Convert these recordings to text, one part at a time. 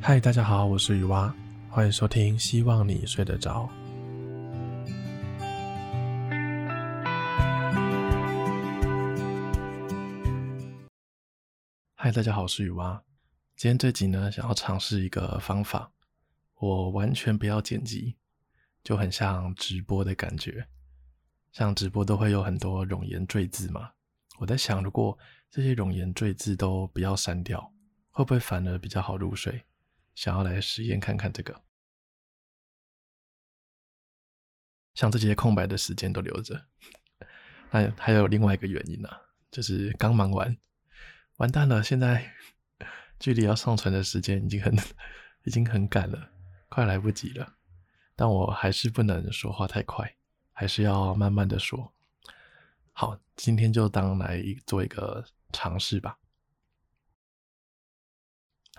嗨，大家好，我是雨蛙，欢迎收听，希望你睡得着。嗨，大家好，我是雨蛙。今天这集呢，想要尝试一个方法，我完全不要剪辑，就很像直播的感觉。像直播都会有很多冗言赘字嘛，我在想，如果这些冗言赘字都不要删掉，会不会反而比较好入睡？想要来实验看看这个，像这些空白的时间都留着。那还有另外一个原因呢、就是刚忙完，完蛋了，现在距离要上传的时间已经很已经很赶了，快来不及了。但我还是不能说话太快，还是要慢慢的说。好，今天就当来做一个尝试吧。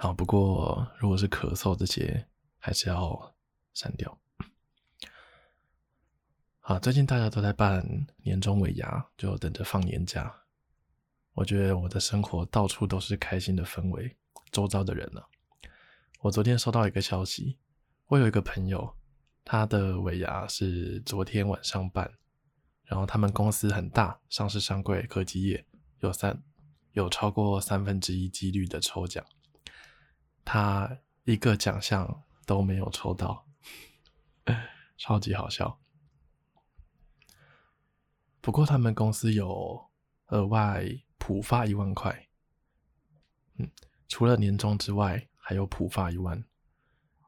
好，不过如果是咳嗽这些，还是要删掉。好，最近大家都在办年终尾牙，就等着放年假。我觉得我的生活到处都是开心的氛围，周遭的人呢、我昨天收到一个消息，我有一个朋友，他的尾牙是昨天晚上办，然后他们公司很大，上市上柜科技业，有三有超过三分之一几率的抽奖。他一个奖项都没有抽到，超级好笑。不过他们公司有额外普发一万块，嗯，除了年终之外，还有普发一万。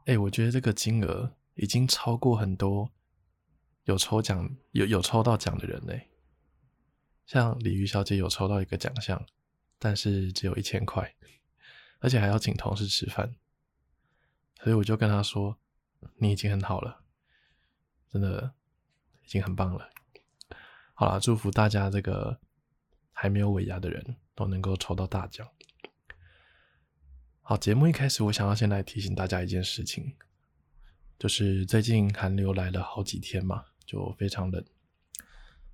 哎，我觉得这个金额已经超过很多有抽奖有有抽到奖的人嘞。像鲤鱼小姐有抽到一个奖项，但是只有一千块。而且还要请同事吃饭，所以我就跟他说：“你已经很好了，真的已经很棒了。”好啦，祝福大家这个还没有尾牙的人都能够抽到大奖。好，节目一开始，我想要先来提醒大家一件事情，就是最近寒流来了好几天嘛，就非常冷，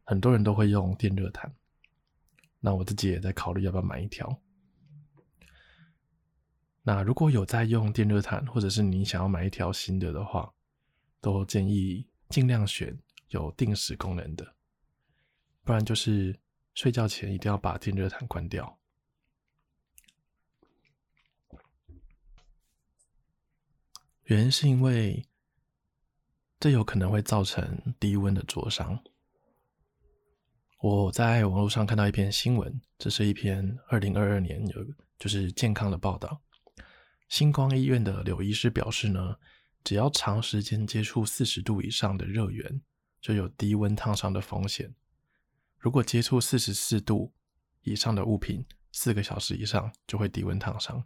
很多人都会用电热毯。那我自己也在考虑要不要买一条。那如果有在用电热毯，或者是你想要买一条新的的话，都建议尽量选有定时功能的，不然就是睡觉前一定要把电热毯关掉。原因是因为这有可能会造成低温的灼伤。我在网络上看到一篇新闻，这是一篇二零二二年有就是健康的报道。星光医院的柳医师表示呢，只要长时间接触四十度以上的热源，就有低温烫伤的风险。如果接触四十四度以上的物品四个小时以上，就会低温烫伤。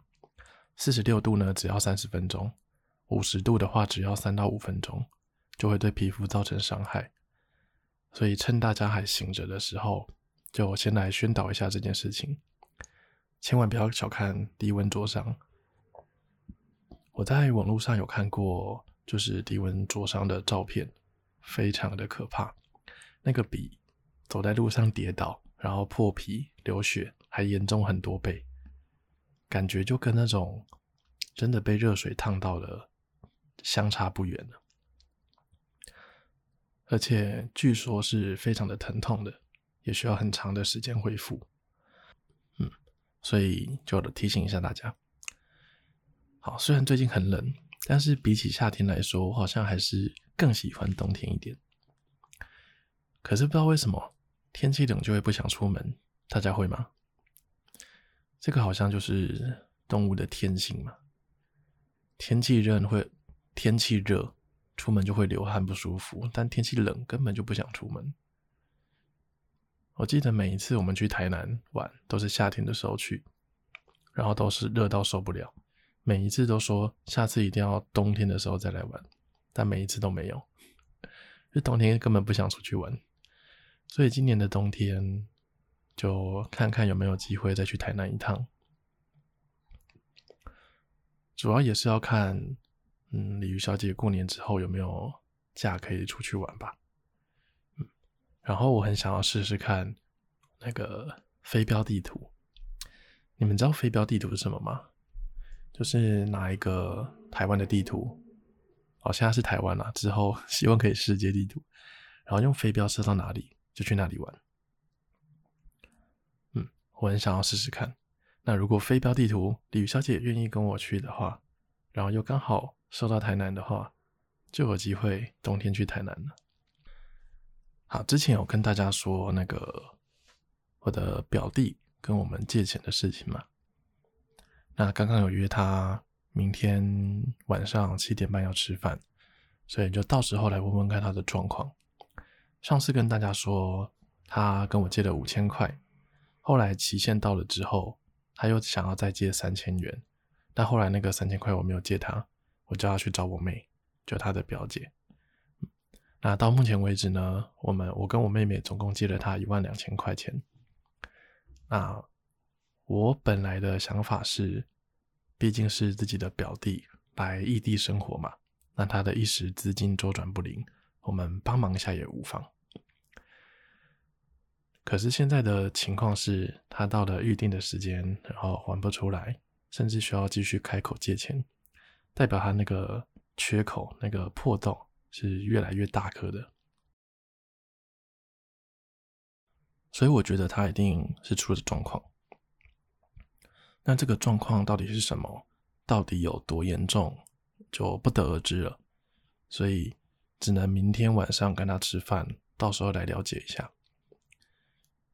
四十六度呢，只要三十分钟；五十度的话，只要三到五分钟，就会对皮肤造成伤害。所以趁大家还醒着的时候，就先来宣导一下这件事情，千万不要小看低温灼伤。我在网络上有看过，就是低温灼伤的照片，非常的可怕。那个比走在路上跌倒，然后破皮流血还严重很多倍，感觉就跟那种真的被热水烫到了相差不远了。而且据说是非常的疼痛的，也需要很长的时间恢复。嗯，所以就提醒一下大家。好，虽然最近很冷，但是比起夏天来说，我好像还是更喜欢冬天一点。可是不知道为什么，天气冷就会不想出门，大家会吗？这个好像就是动物的天性嘛。天气热会，天气热，出门就会流汗不舒服，但天气冷根本就不想出门。我记得每一次我们去台南玩，都是夏天的时候去，然后都是热到受不了。每一次都说下次一定要冬天的时候再来玩，但每一次都没有，就冬天根本不想出去玩，所以今年的冬天就看看有没有机会再去台南一趟。主要也是要看，嗯，鲤鱼小姐过年之后有没有假可以出去玩吧。嗯，然后我很想要试试看那个飞镖地图，你们知道飞镖地图是什么吗？就是拿一个台湾的地图，哦，现在是台湾啦，之后希望可以世界地图，然后用飞镖射到哪里就去哪里玩。嗯，我很想要试试看。那如果飞镖地图鲤鱼小姐愿意跟我去的话，然后又刚好射到台南的话，就有机会冬天去台南了。好，之前有跟大家说那个我的表弟跟我们借钱的事情嘛。那刚刚有约他明天晚上七点半要吃饭，所以就到时候来问问看他的状况。上次跟大家说他跟我借了五千块，后来期限到了之后，他又想要再借三千元，但后来那个三千块我没有借他，我叫他去找我妹，就他的表姐。那到目前为止呢，我们我跟我妹妹总共借了他一万两千块钱。那我本来的想法是，毕竟是自己的表弟来异地生活嘛，那他的一时资金周转不灵，我们帮忙一下也无妨。可是现在的情况是，他到了预定的时间，然后还不出来，甚至需要继续开口借钱，代表他那个缺口、那个破洞是越来越大颗的。所以我觉得他一定是出了状况。那这个状况到底是什么？到底有多严重？就不得而知了。所以只能明天晚上跟他吃饭，到时候来了解一下。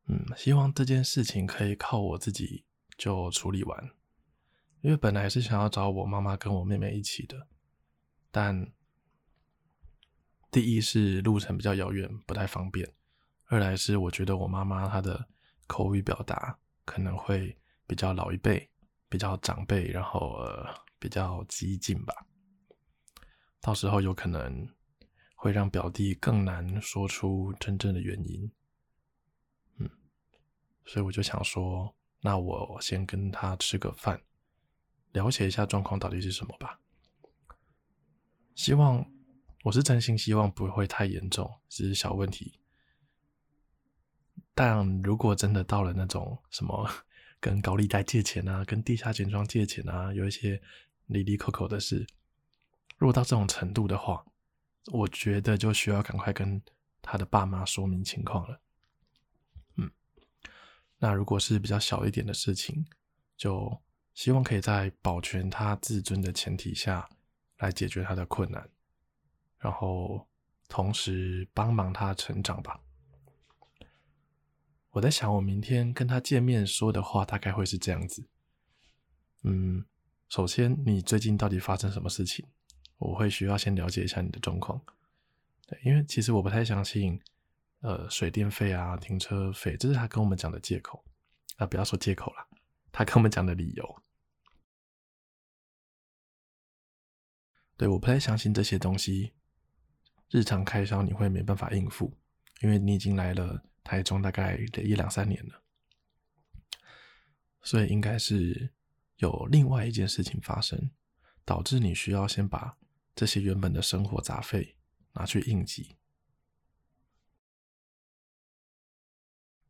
嗯，希望这件事情可以靠我自己就处理完。因为本来是想要找我妈妈跟我妹妹一起的，但第一是路程比较遥远，不太方便。二来是我觉得我妈妈她的口语表达可能会比较老一辈，比较长辈，然后呃比较激进吧。到时候有可能会让表弟更难说出真正的原因。嗯，所以我就想说，那我先跟他吃个饭，了解一下状况到底是什么吧。希望，我是真心希望不会太严重，只是小问题。但如果真的到了那种什么跟高利贷借钱啊，跟地下钱庄借钱啊，有一些离离口口的事，如果到这种程度的话，我觉得就需要赶快跟他的爸妈说明情况了。嗯，那如果是比较小一点的事情，就希望可以在保全他自尊的前提下来解决他的困难，然后同时帮忙他成长吧。我在想，我明天跟他见面说的话大概会是这样子。嗯，首先，你最近到底发生什么事情？我会需要先了解一下你的状况。对，因为其实我不太相信，呃，水电费啊、停车费，这是他跟我们讲的借口。啊，不要说借口了，他跟我们讲的理由。对，我不太相信这些东西，日常开销你会没办法应付，因为你已经来了。台中大概得一两三年了，所以应该是有另外一件事情发生，导致你需要先把这些原本的生活杂费拿去应急，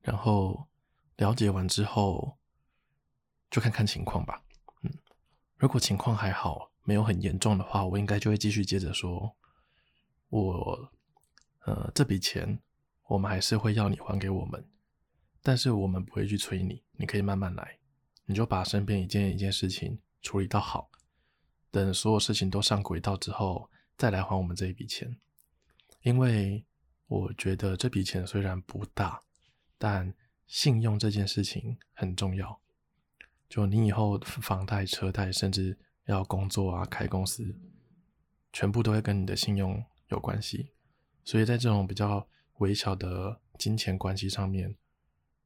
然后了解完之后就看看情况吧。嗯，如果情况还好，没有很严重的话，我应该就会继续接着说，我呃这笔钱。我们还是会要你还给我们，但是我们不会去催你，你可以慢慢来，你就把身边一件一件事情处理到好，等所有事情都上轨道之后，再来还我们这一笔钱。因为我觉得这笔钱虽然不大，但信用这件事情很重要。就你以后房贷、车贷，甚至要工作啊、开公司，全部都会跟你的信用有关系。所以在这种比较微小的金钱关系上面，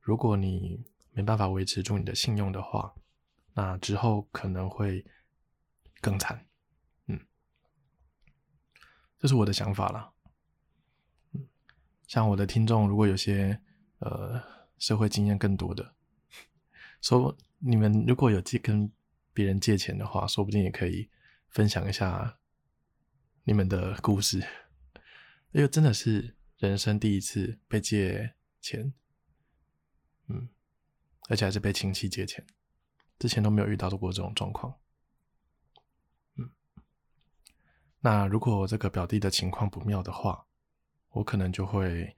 如果你没办法维持住你的信用的话，那之后可能会更惨。嗯，这是我的想法啦。嗯，像我的听众，如果有些呃社会经验更多的，说你们如果有借跟别人借钱的话，说不定也可以分享一下你们的故事，因为真的是。人生第一次被借钱，嗯，而且还是被亲戚借钱，之前都没有遇到过这种状况，嗯。那如果这个表弟的情况不妙的话，我可能就会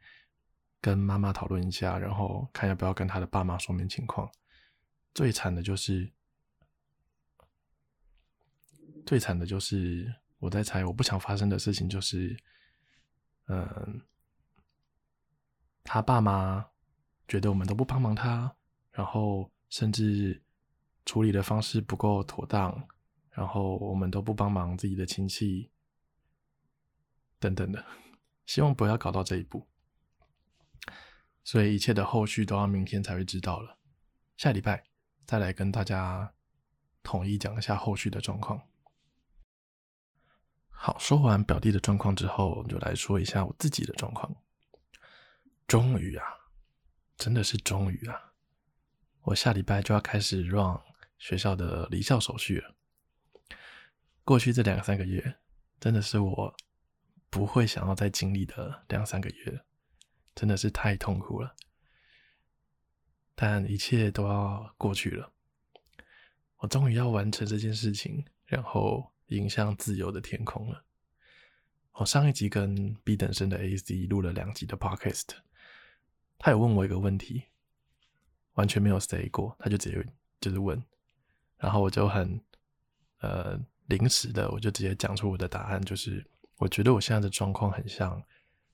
跟妈妈讨论一下，然后看要不要跟他的爸妈说明情况。最惨的就是，最惨的就是我在猜，我不想发生的事情就是，嗯，他爸妈觉得我们都不帮忙他，然后甚至处理的方式不够妥当，然后我们都不帮忙自己的亲戚，等等的。希望不要搞到这一步，所以一切的后续都要明天才会知道了。下礼拜再来跟大家统一讲一下后续的状况。好，说完表弟的状况之后，我们就来说一下我自己的状况。终于啊，真的是终于啊，我下礼拜就要开始 run 学校的离校手续了。过去这两三个月，真的是我。不会想要再经历的两三个月，真的是太痛苦了。但一切都要过去了，我终于要完成这件事情，然后迎向自由的天空了。我上一集跟 B 等生的 AC 录了两集的 Podcast，他有问我一个问题，完全没有 say 过，他就直接就是问，然后我就很呃临时的，我就直接讲出我的答案，就是。我觉得我现在的状况很像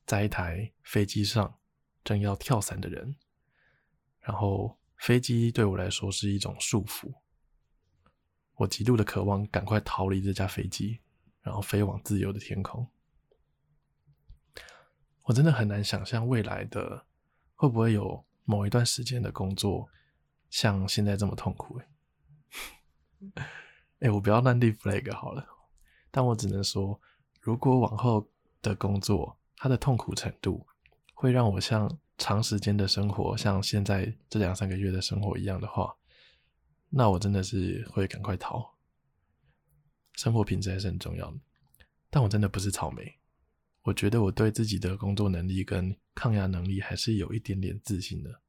在一台飞机上正要跳伞的人，然后飞机对我来说是一种束缚，我极度的渴望赶快逃离这架飞机，然后飞往自由的天空。我真的很难想象未来的会不会有某一段时间的工作像现在这么痛苦。哎，哎，我不要乱立 flag 好了，但我只能说。如果往后的工作，它的痛苦程度会让我像长时间的生活，像现在这两三个月的生活一样的话，那我真的是会赶快逃。生活品质还是很重要的，但我真的不是草莓。我觉得我对自己的工作能力跟抗压能力还是有一点点自信的。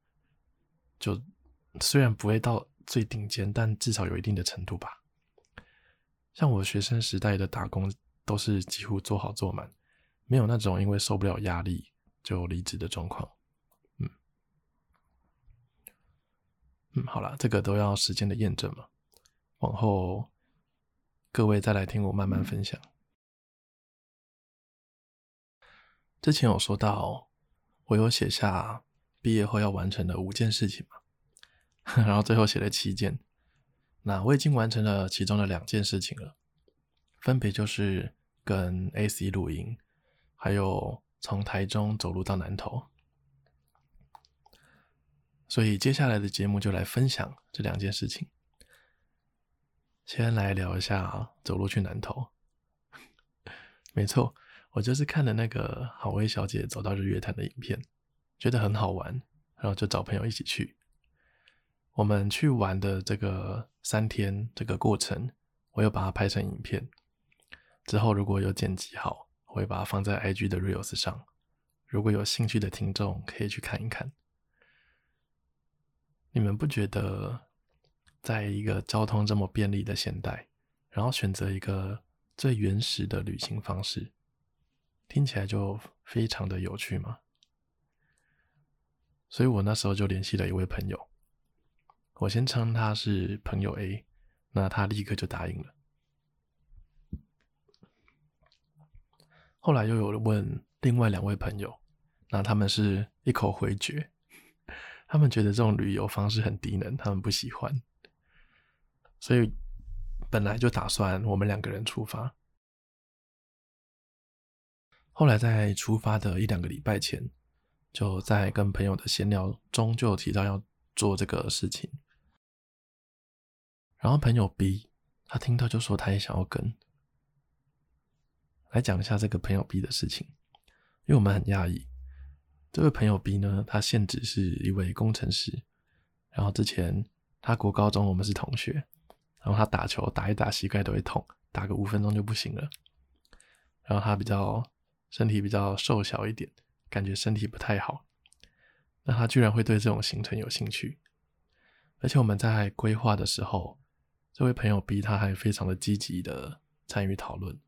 就虽然不会到最顶尖，但至少有一定的程度吧。像我学生时代的打工。都是几乎做好做满，没有那种因为受不了压力就离职的状况。嗯嗯，好了，这个都要时间的验证嘛。往后各位再来听我慢慢分享。之前有说到，我有写下毕业后要完成的五件事情嘛，然后最后写了七件。那我已经完成了其中的两件事情了，分别就是。跟 AC 录音，还有从台中走路到南投，所以接下来的节目就来分享这两件事情。先来聊一下走路去南投。没错，我就是看了那个好威小姐走到日月潭的影片，觉得很好玩，然后就找朋友一起去。我们去玩的这个三天这个过程，我又把它拍成影片。之后如果有剪辑好，我会把它放在 IG 的 Reels 上。如果有兴趣的听众可以去看一看。你们不觉得，在一个交通这么便利的现代，然后选择一个最原始的旅行方式，听起来就非常的有趣吗？所以我那时候就联系了一位朋友，我先称他是朋友 A，那他立刻就答应了。后来又有了问另外两位朋友，那他们是一口回绝，他们觉得这种旅游方式很低能，他们不喜欢，所以本来就打算我们两个人出发。后来在出发的一两个礼拜前，就在跟朋友的闲聊中就有提到要做这个事情，然后朋友 B 他听到就说他也想要跟。来讲一下这个朋友 B 的事情，因为我们很讶异，这位朋友 B 呢，他现职是一位工程师，然后之前他国高中我们是同学，然后他打球打一打膝盖都会痛，打个五分钟就不行了，然后他比较身体比较瘦小一点，感觉身体不太好，那他居然会对这种行程有兴趣，而且我们在规划的时候，这位朋友 B 他还非常的积极的参与讨论。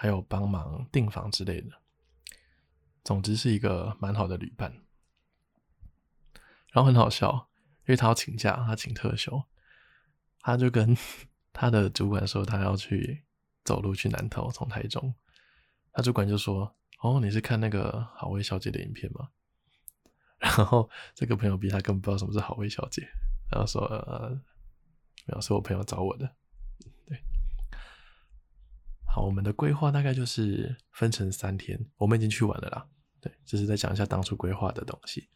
还有帮忙订房之类的。总之是一个蛮好的旅伴。然后很好笑，因为他要请假，他请特休，他就跟 他的主管说他要去走路去南投，从台中。他主管就说：“哦，你是看那个好味小姐的影片吗？” 然后这个朋友比他根本不知道什么是好味小姐，然后说：“呃，没有，是我朋友找我的。”对，好，我们的规划大概就是分成三天，我们已经去完了啦。对，就是在讲一下当初规划的东西。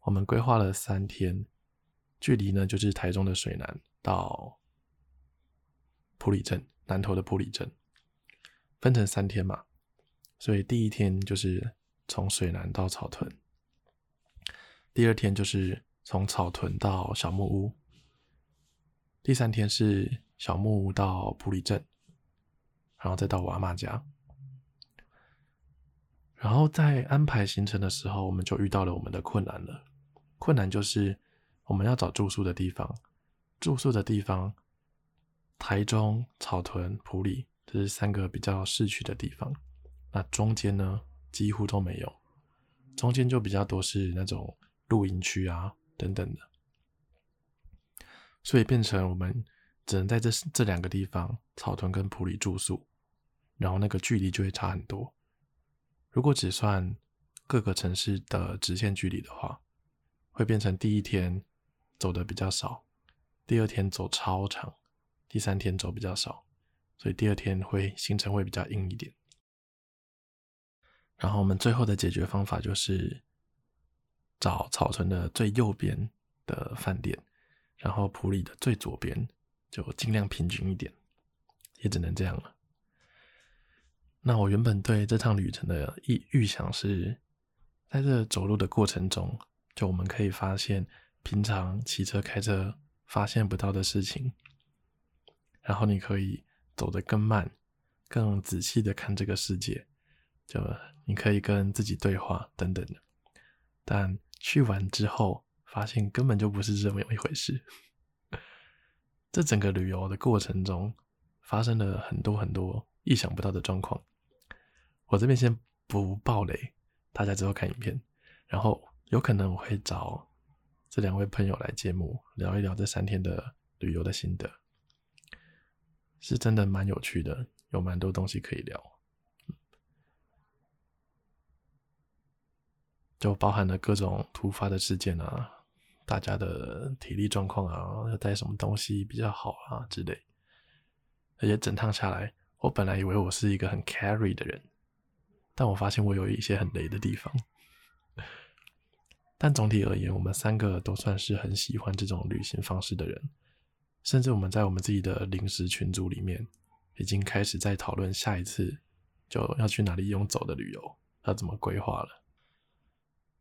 我们规划了三天，距离呢就是台中的水南到埔里镇，南投的埔里镇，分成三天嘛。所以第一天就是从水南到草屯，第二天就是从草屯到小木屋，第三天是小木屋到埔里镇，然后再到我阿嬷家。然后在安排行程的时候，我们就遇到了我们的困难了。困难就是我们要找住宿的地方，住宿的地方，台中、草屯、埔里，这是三个比较市区的地方。那中间呢，几乎都没有，中间就比较多是那种露营区啊等等的，所以变成我们只能在这这两个地方，草屯跟埔里住宿，然后那个距离就会差很多。如果只算各个城市的直线距离的话，会变成第一天走的比较少，第二天走超长，第三天走比较少，所以第二天会行程会比较硬一点。然后我们最后的解决方法就是找草屯的最右边的饭店，然后埔里的最左边，就尽量平均一点，也只能这样了。那我原本对这趟旅程的预预想是，在这走路的过程中，就我们可以发现平常骑车开车发现不到的事情，然后你可以走得更慢，更仔细的看这个世界，就你可以跟自己对话等等的。但去完之后，发现根本就不是这么一回事。这整个旅游的过程中，发生了很多很多意想不到的状况。我这边先不爆雷，大家之后看影片。然后有可能我会找这两位朋友来节目聊一聊这三天的旅游的心得，是真的蛮有趣的，有蛮多东西可以聊。就包含了各种突发的事件啊，大家的体力状况啊，要带什么东西比较好啊之类。而且整趟下来，我本来以为我是一个很 carry 的人。但我发现我有一些很雷的地方，但总体而言，我们三个都算是很喜欢这种旅行方式的人，甚至我们在我们自己的临时群组里面，已经开始在讨论下一次就要去哪里用走的旅游，要怎么规划了。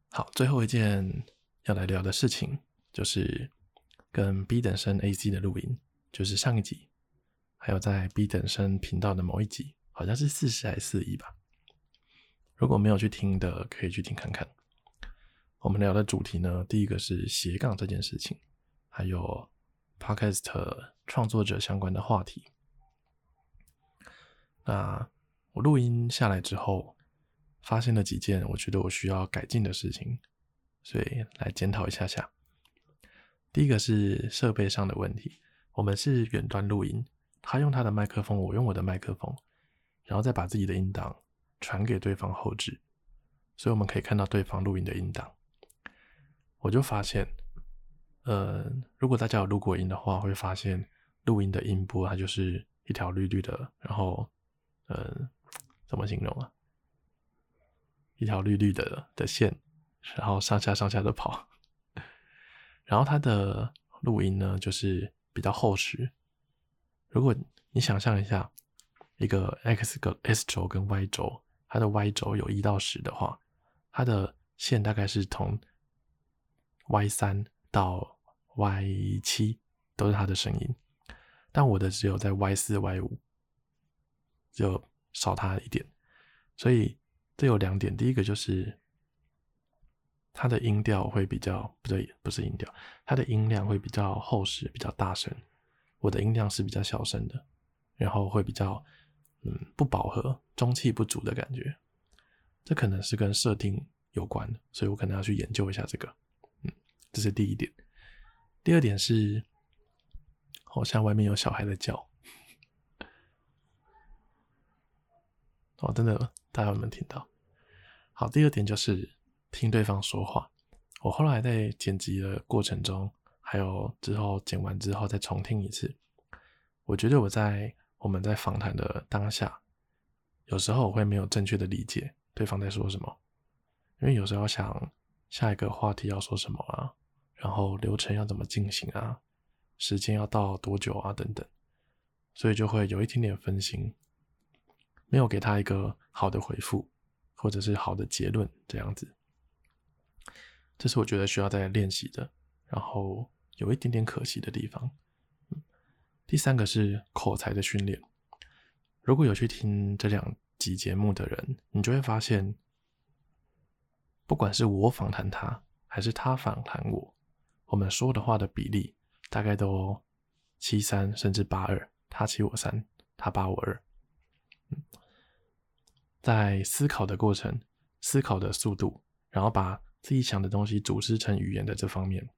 好，最后一件要来聊的事情，就是跟 B 等生 AC 的录音，就是上一集，还有在 B 等生频道的某一集，好像是四十还是四一吧。如果没有去听的，可以去听看看。我们聊的主题呢，第一个是斜杠这件事情，还有 Podcast 创作者相关的话题。那我录音下来之后，发现了几件我觉得我需要改进的事情，所以来检讨一下下。第一个是设备上的问题，我们是远端录音，他用他的麦克风，我用我的麦克风，然后再把自己的音档。传给对方后置，所以我们可以看到对方录音的音档。我就发现，呃，如果大家有录过音的话，会发现录音的音波它就是一条绿绿的，然后，呃，怎么形容啊？一条绿绿的的线，然后上下上下的跑。然后它的录音呢，就是比较厚实。如果你想象一下，一个 X 个 S 轴跟 Y 轴。它的 Y 轴有一到十的话，它的线大概是从 Y 三到 Y 七都是它的声音，但我的只有在 Y 四 Y 五，就少它一点，所以这有两点，第一个就是它的音调会比较，不对，不是音调，它的音量会比较厚实，比较大声，我的音量是比较小声的，然后会比较嗯，不饱和、中气不足的感觉。这可能是跟设定有关的，所以我可能要去研究一下这个。这是第一点。第二点是，好像外面有小孩在叫。哦，真的，大家有没有听到？好，第二点就是听对方说话。我后来在剪辑的过程中，还有之后剪完之后再重听一次，我觉得我在我们在访谈的当下，有时候我会没有正确的理解对方在说什么，因为有时候想下一个话题要说什么啊，然后流程要怎么进行啊，时间要到多久啊等等，所以就会有一点点分心，没有给他一个好的回复，或者是好的结论这样子。这是我觉得需要再练习的，然后有一点点可惜的地方。第三个是口才的训练。如果有去听这两集节目的人，你就会发现，不管是我访谈他，还是他访谈我，我们说的话的比例大概都七三甚至八二，他七我三，他八我二。在思考的过程、思考的速度，然后把自己想的东西组织成语言的这方面，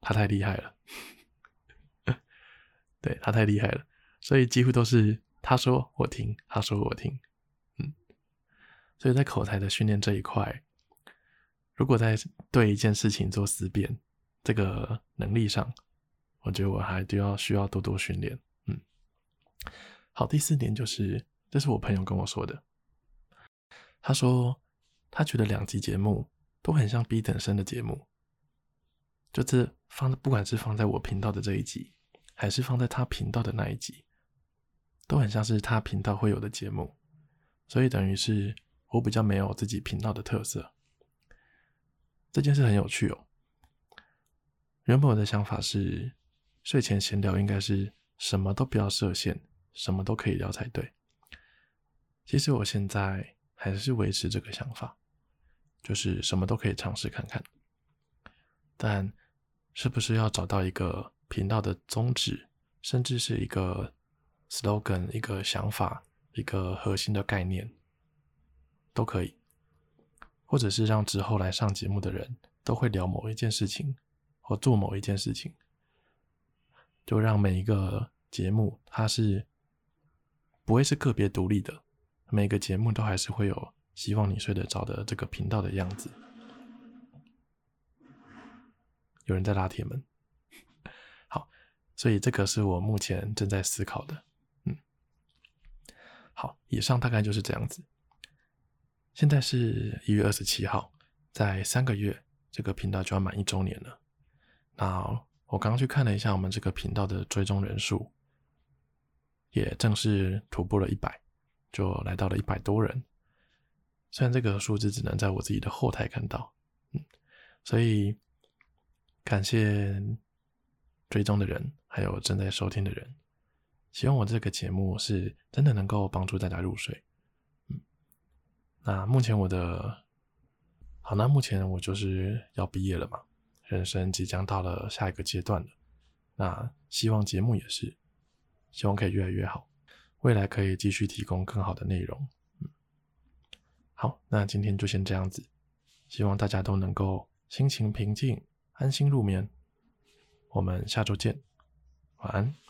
他太厉害了。对，他太厉害了，所以几乎都是他说我听，他说我听。嗯，所以在口才的训练这一块，如果在对一件事情做思辨这个能力上，我觉得我还都要需要多多训练。嗯，好，第四点就是，这是我朋友跟我说的，他说。他觉得两集节目都很像 B 等生的节目，就是放，不管是放在我频道的这一集，还是放在他频道的那一集，都很像是他频道会有的节目，所以等于是我比较没有自己频道的特色。这件事很有趣哦。原本我的想法是，睡前闲聊应该是什么都不要设限，什么都可以聊才对。其实我现在。还是维持这个想法，就是什么都可以尝试看看，但是不是要找到一个频道的宗旨，甚至是一个 slogan、一个想法、一个核心的概念，都可以，或者是让之后来上节目的人都会聊某一件事情，或做某一件事情，就让每一个节目它是不会是个别独立的。每个节目都还是会有希望你睡得着的这个频道的样子。有人在拉铁门，好，所以这个是我目前正在思考的。嗯，好，以上大概就是这样子。现在是一月二十七号，在三个月，这个频道就要满一周年了。那我刚刚去看了一下我们这个频道的追踪人数，也正式突破了一百。就来到了一百多人，虽然这个数字只能在我自己的后台看到，嗯，所以感谢追踪的人，还有正在收听的人，希望我这个节目是真的能够帮助大家入睡，那目前我的，好，那目前我就是要毕业了嘛，人生即将到了下一个阶段了，那希望节目也是，希望可以越来越好。未来可以继续提供更好的内容。嗯，好，那今天就先这样子，希望大家都能够心情平静，安心入眠。我们下周见，晚安。